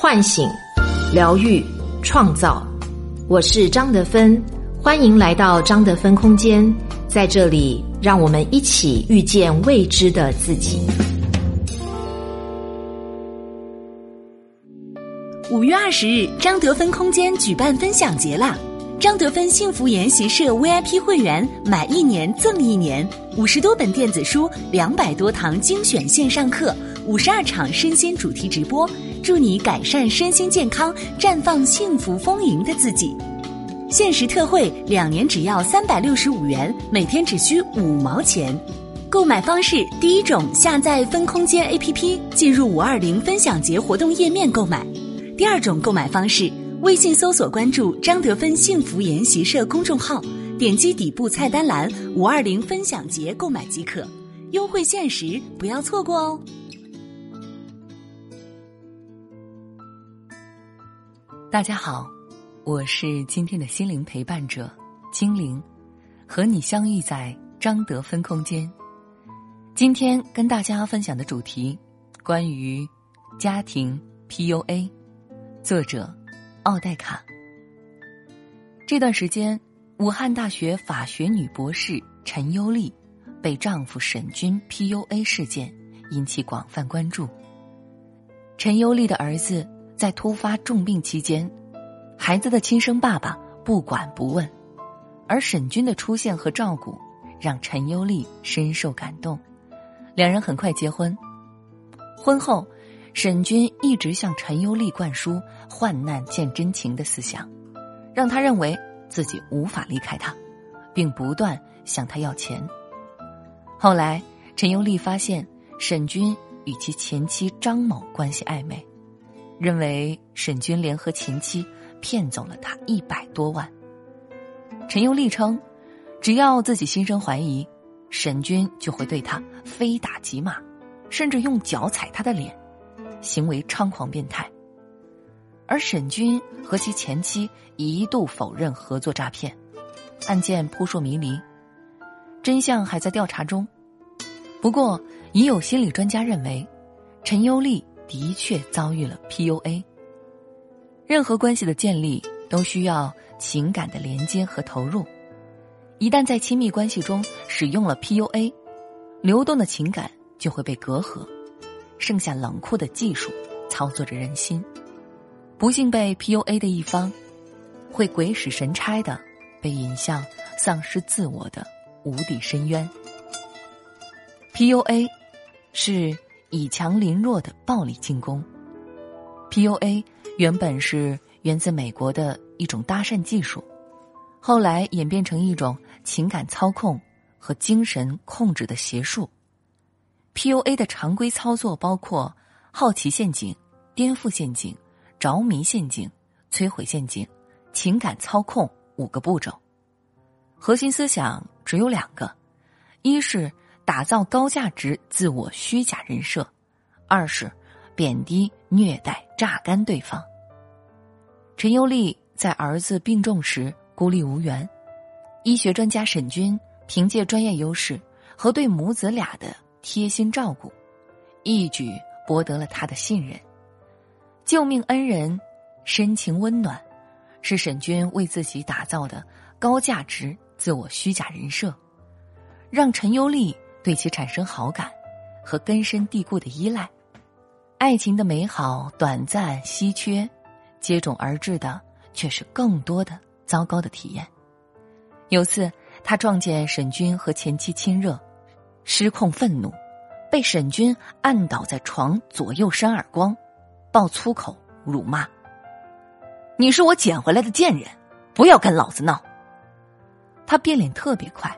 唤醒、疗愈、创造。我是张德芬，欢迎来到张德芬空间，在这里，让我们一起遇见未知的自己。五月二十日，张德芬空间举办分享节啦！张德芬幸福研习社 VIP 会员买一年赠一年，五十多本电子书，两百多堂精选线上课，五十二场身心主题直播。祝你改善身心健康，绽放幸福丰盈的自己。限时特惠，两年只要三百六十五元，每天只需五毛钱。购买方式：第一种，下载分空间 APP，进入五二零分享节活动页面购买；第二种购买方式，微信搜索关注张德芬幸福研习社公众号，点击底部菜单栏五二零分享节购买即可。优惠限时，不要错过哦。大家好，我是今天的心灵陪伴者精灵，和你相遇在张德芬空间。今天跟大家分享的主题关于家庭 PUA，作者奥黛卡。这段时间，武汉大学法学女博士陈优丽被丈夫沈军 PUA 事件引起广泛关注。陈优丽的儿子。在突发重病期间，孩子的亲生爸爸不管不问，而沈军的出现和照顾让陈优丽深受感动，两人很快结婚。婚后，沈军一直向陈优丽灌输“患难见真情”的思想，让他认为自己无法离开他，并不断向他要钱。后来，陈优丽发现沈军与其前妻张某关系暧昧。认为沈军联合前妻骗走了他一百多万。陈优丽称，只要自己心生怀疑，沈军就会对他非打即骂，甚至用脚踩他的脸，行为猖狂变态。而沈军和其前妻一度否认合作诈骗，案件扑朔迷离，真相还在调查中。不过，已有心理专家认为，陈优丽。的确遭遇了 PUA。任何关系的建立都需要情感的连接和投入，一旦在亲密关系中使用了 PUA，流动的情感就会被隔阂，剩下冷酷的技术操作着人心。不幸被 PUA 的一方，会鬼使神差的被引向丧失自我的无底深渊。PUA 是。以强凌弱的暴力进攻，PUA 原本是源自美国的一种搭讪技术，后来演变成一种情感操控和精神控制的邪术。PUA 的常规操作包括好奇陷阱、颠覆陷阱、着迷陷阱、摧毁陷阱、情感操控五个步骤，核心思想只有两个，一是。打造高价值自我虚假人设，二是贬低、虐待、榨干对方。陈优丽在儿子病重时孤立无援，医学专家沈军凭借专业优势和对母子俩的贴心照顾，一举博得了他的信任。救命恩人，深情温暖，是沈军为自己打造的高价值自我虚假人设，让陈优丽。对其产生好感和根深蒂固的依赖，爱情的美好短暂稀缺，接踵而至的却是更多的糟糕的体验。有次，他撞见沈军和前妻亲热，失控愤怒，被沈军按倒在床，左右扇耳光，爆粗口辱骂：“你是我捡回来的贱人，不要跟老子闹！”他变脸特别快。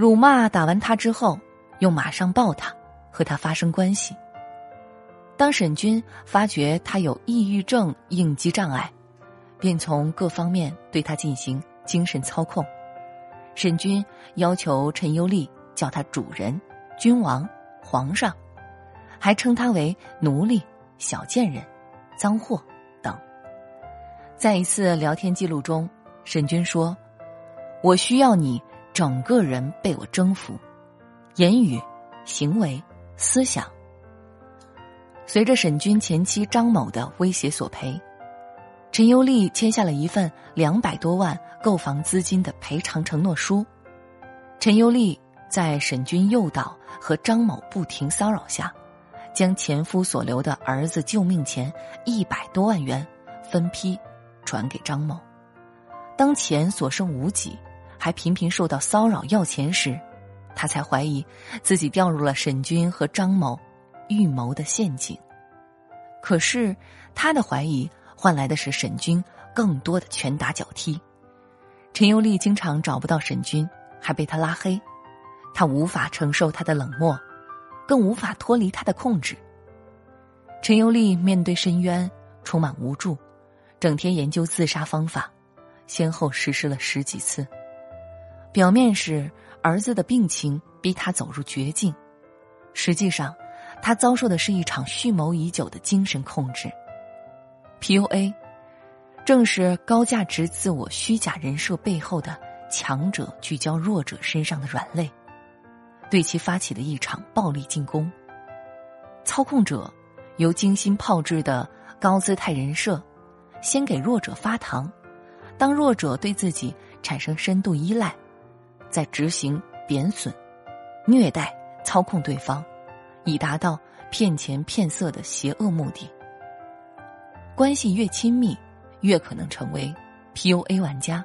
辱骂打完他之后，又马上抱他，和他发生关系。当沈军发觉他有抑郁症应激障碍，便从各方面对他进行精神操控。沈军要求陈优丽叫他主人、君王、皇上，还称他为奴隶、小贱人、脏货等。在一次聊天记录中，沈军说：“我需要你。”整个人被我征服，言语、行为、思想，随着沈军前妻张某的威胁索赔，陈优丽签下了一份两百多万购房资金的赔偿承诺书。陈优丽在沈军诱导和张某不停骚扰下，将前夫所留的儿子救命钱一百多万元分批转给张某。当钱所剩无几，还频频受到骚扰要钱时，他才怀疑自己掉入了沈军和张某。预谋的陷阱。可是，他的怀疑换来的是沈军更多的拳打脚踢。陈优丽经常找不到沈军，还被他拉黑，他无法承受他的冷漠，更无法脱离他的控制。陈优丽面对深渊充满无助，整天研究自杀方法，先后实施了十几次。表面是儿子的病情逼他走入绝境，实际上。他遭受的是一场蓄谋已久的精神控制，PUA，正是高价值自我虚假人设背后的强者聚焦弱者身上的软肋，对其发起的一场暴力进攻。操控者由精心炮制的高姿态人设，先给弱者发糖，当弱者对自己产生深度依赖，在执行贬损、虐待、操控对方。以达到骗钱骗色的邪恶目的。关系越亲密，越可能成为 PUA 玩家。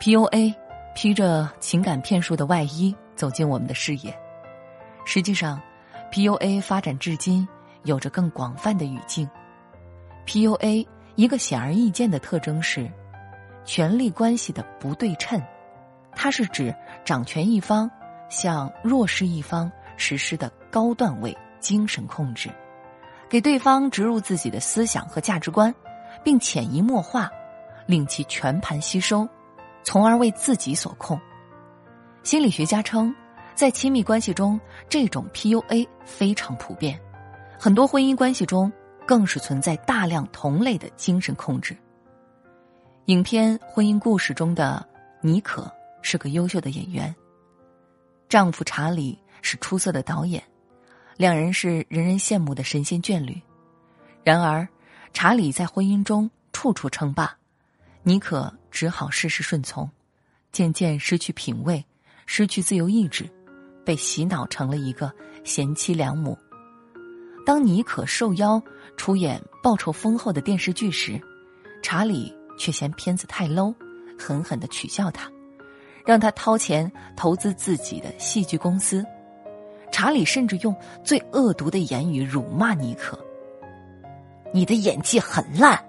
PUA 披着情感骗术的外衣走进我们的视野，实际上，PUA 发展至今有着更广泛的语境。PUA 一个显而易见的特征是权力关系的不对称，它是指掌权一方向弱势一方。实施的高段位精神控制，给对方植入自己的思想和价值观，并潜移默化，令其全盘吸收，从而为自己所控。心理学家称，在亲密关系中，这种 PUA 非常普遍，很多婚姻关系中更是存在大量同类的精神控制。影片《婚姻故事》中的妮可是个优秀的演员，丈夫查理。是出色的导演，两人是人人羡慕的神仙眷侣。然而，查理在婚姻中处处称霸，妮可只好事事顺从，渐渐失去品味，失去自由意志，被洗脑成了一个贤妻良母。当妮可受邀出演报酬丰厚的电视剧时，查理却嫌片子太 low，狠狠的取笑他，让他掏钱投资自己的戏剧公司。查理甚至用最恶毒的言语辱骂尼克：“你的演技很烂，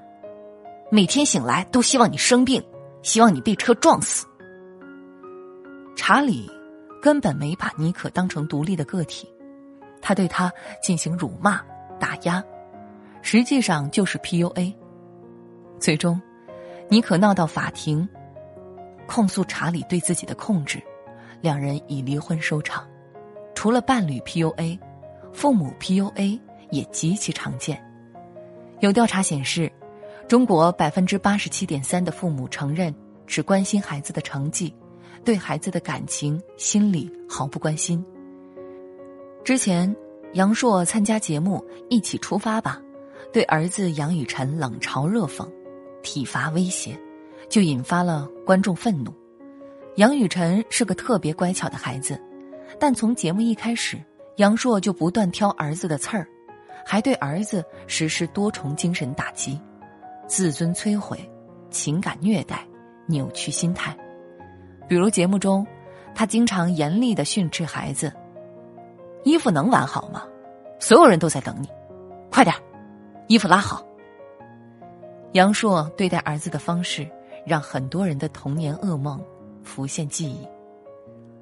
每天醒来都希望你生病，希望你被车撞死。”查理根本没把尼可当成独立的个体，他对他进行辱骂、打压，实际上就是 PUA。最终，尼可闹到法庭，控诉查理对自己的控制，两人以离婚收场。除了伴侣 PUA，父母 PUA 也极其常见。有调查显示，中国百分之八十七点三的父母承认只关心孩子的成绩，对孩子的感情、心理毫不关心。之前，杨烁参加节目《一起出发吧》，对儿子杨雨辰冷嘲热讽、体罚威胁，就引发了观众愤怒。杨雨辰是个特别乖巧的孩子。但从节目一开始，杨烁就不断挑儿子的刺儿，还对儿子实施多重精神打击，自尊摧毁、情感虐待、扭曲心态。比如节目中，他经常严厉的训斥孩子：“衣服能完好吗？所有人都在等你，快点，衣服拉好。”杨烁对待儿子的方式，让很多人的童年噩梦浮现记忆，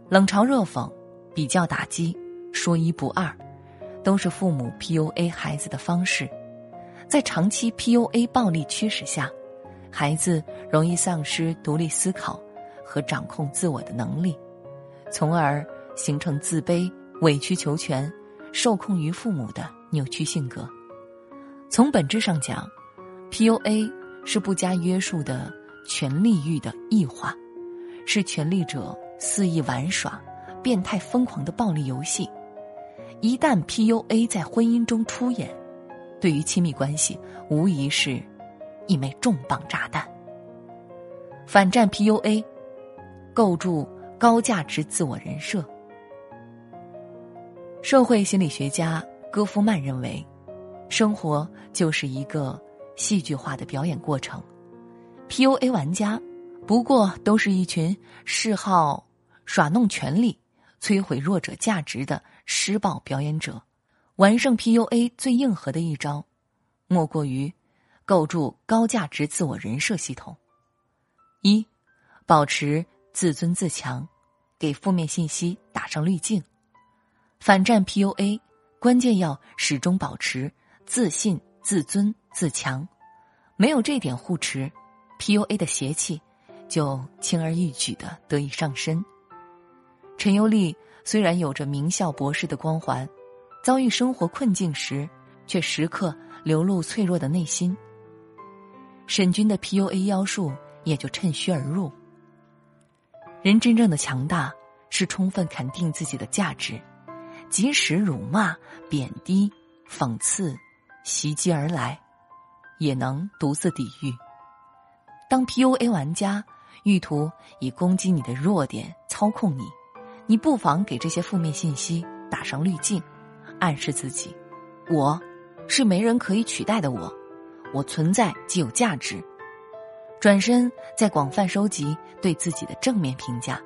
冷嘲热讽。比较打击，说一不二，都是父母 PUA 孩子的方式。在长期 PUA 暴力驱使下，孩子容易丧失独立思考和掌控自我的能力，从而形成自卑、委曲求全、受控于父母的扭曲性格。从本质上讲，PUA 是不加约束的权力欲的异化，是权力者肆意玩耍。变态疯狂的暴力游戏，一旦 PUA 在婚姻中出演，对于亲密关系无疑是一枚重磅炸弹。反战 PUA，构筑高价值自我人设。社会心理学家戈夫曼认为，生活就是一个戏剧化的表演过程，PUA 玩家不过都是一群嗜好耍弄权力、摧毁弱者价值的施暴表演者。完胜 PUA 最硬核的一招，莫过于构筑高价值自我人设系统。一，保持自尊自强，给负面信息打上滤镜。反战 PUA，关键要始终保持自信、自尊、自强。没有这点护持，PUA 的邪气就轻而易举的得以上身。陈尤丽虽然有着名校博士的光环，遭遇生活困境时，却时刻流露脆弱的内心。沈军的 PUA 妖术。也就趁虚而入。人真正的强大是充分肯定自己的价值，即使辱骂、贬低、讽刺袭击而来，也能独自抵御。当 PUA 玩家欲图以攻击你的弱点操控你，你不妨给这些负面信息打上滤镜，暗示自己：我是没人可以取代的我，我存在即有价值。转身再广泛收集对自己的正面评价，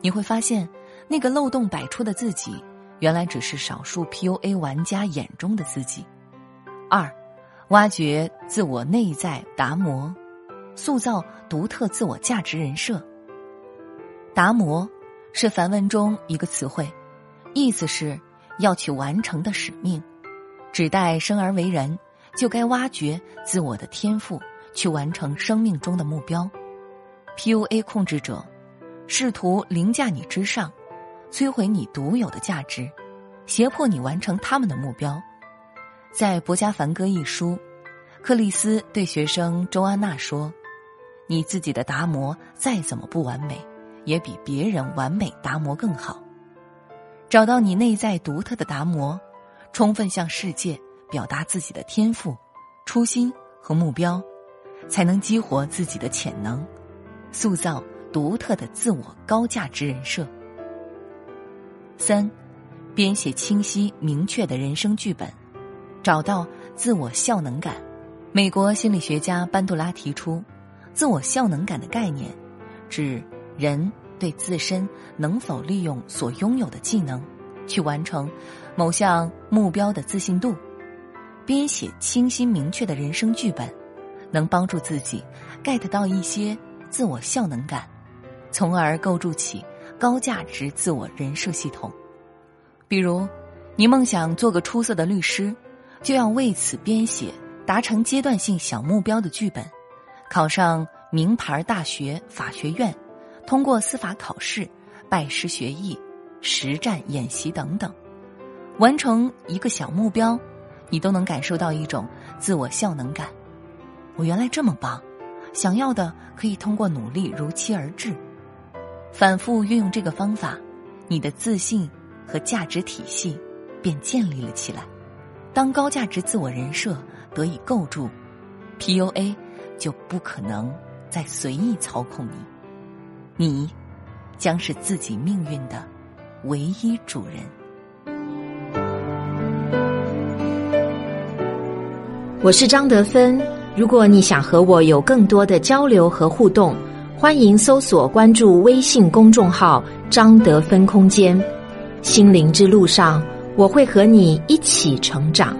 你会发现，那个漏洞百出的自己，原来只是少数 PUA 玩家眼中的自己。二，挖掘自我内在达摩，塑造独特自我价值人设。达摩是梵文中一个词汇，意思是要去完成的使命，指代生而为人就该挖掘自我的天赋。去完成生命中的目标，PUA 控制者试图凌驾你之上，摧毁你独有的价值，胁迫你完成他们的目标。在《博加梵歌》一书，克里斯对学生周安娜说：“你自己的达摩再怎么不完美，也比别人完美达摩更好。找到你内在独特的达摩，充分向世界表达自己的天赋、初心和目标。”才能激活自己的潜能，塑造独特的自我高价值人设。三，编写清晰明确的人生剧本，找到自我效能感。美国心理学家班杜拉提出，自我效能感的概念，指人对自身能否利用所拥有的技能，去完成某项目标的自信度。编写清晰明确的人生剧本。能帮助自己 get 到一些自我效能感，从而构筑起高价值自我人设系统。比如，你梦想做个出色的律师，就要为此编写达成阶段性小目标的剧本，考上名牌大学法学院，通过司法考试，拜师学艺，实战演习等等。完成一个小目标，你都能感受到一种自我效能感。我原来这么棒，想要的可以通过努力如期而至。反复运用这个方法，你的自信和价值体系便建立了起来。当高价值自我人设得以构筑，PUA 就不可能再随意操控你，你将是自己命运的唯一主人。我是张德芬。如果你想和我有更多的交流和互动，欢迎搜索关注微信公众号“张德芬空间”。心灵之路上，我会和你一起成长。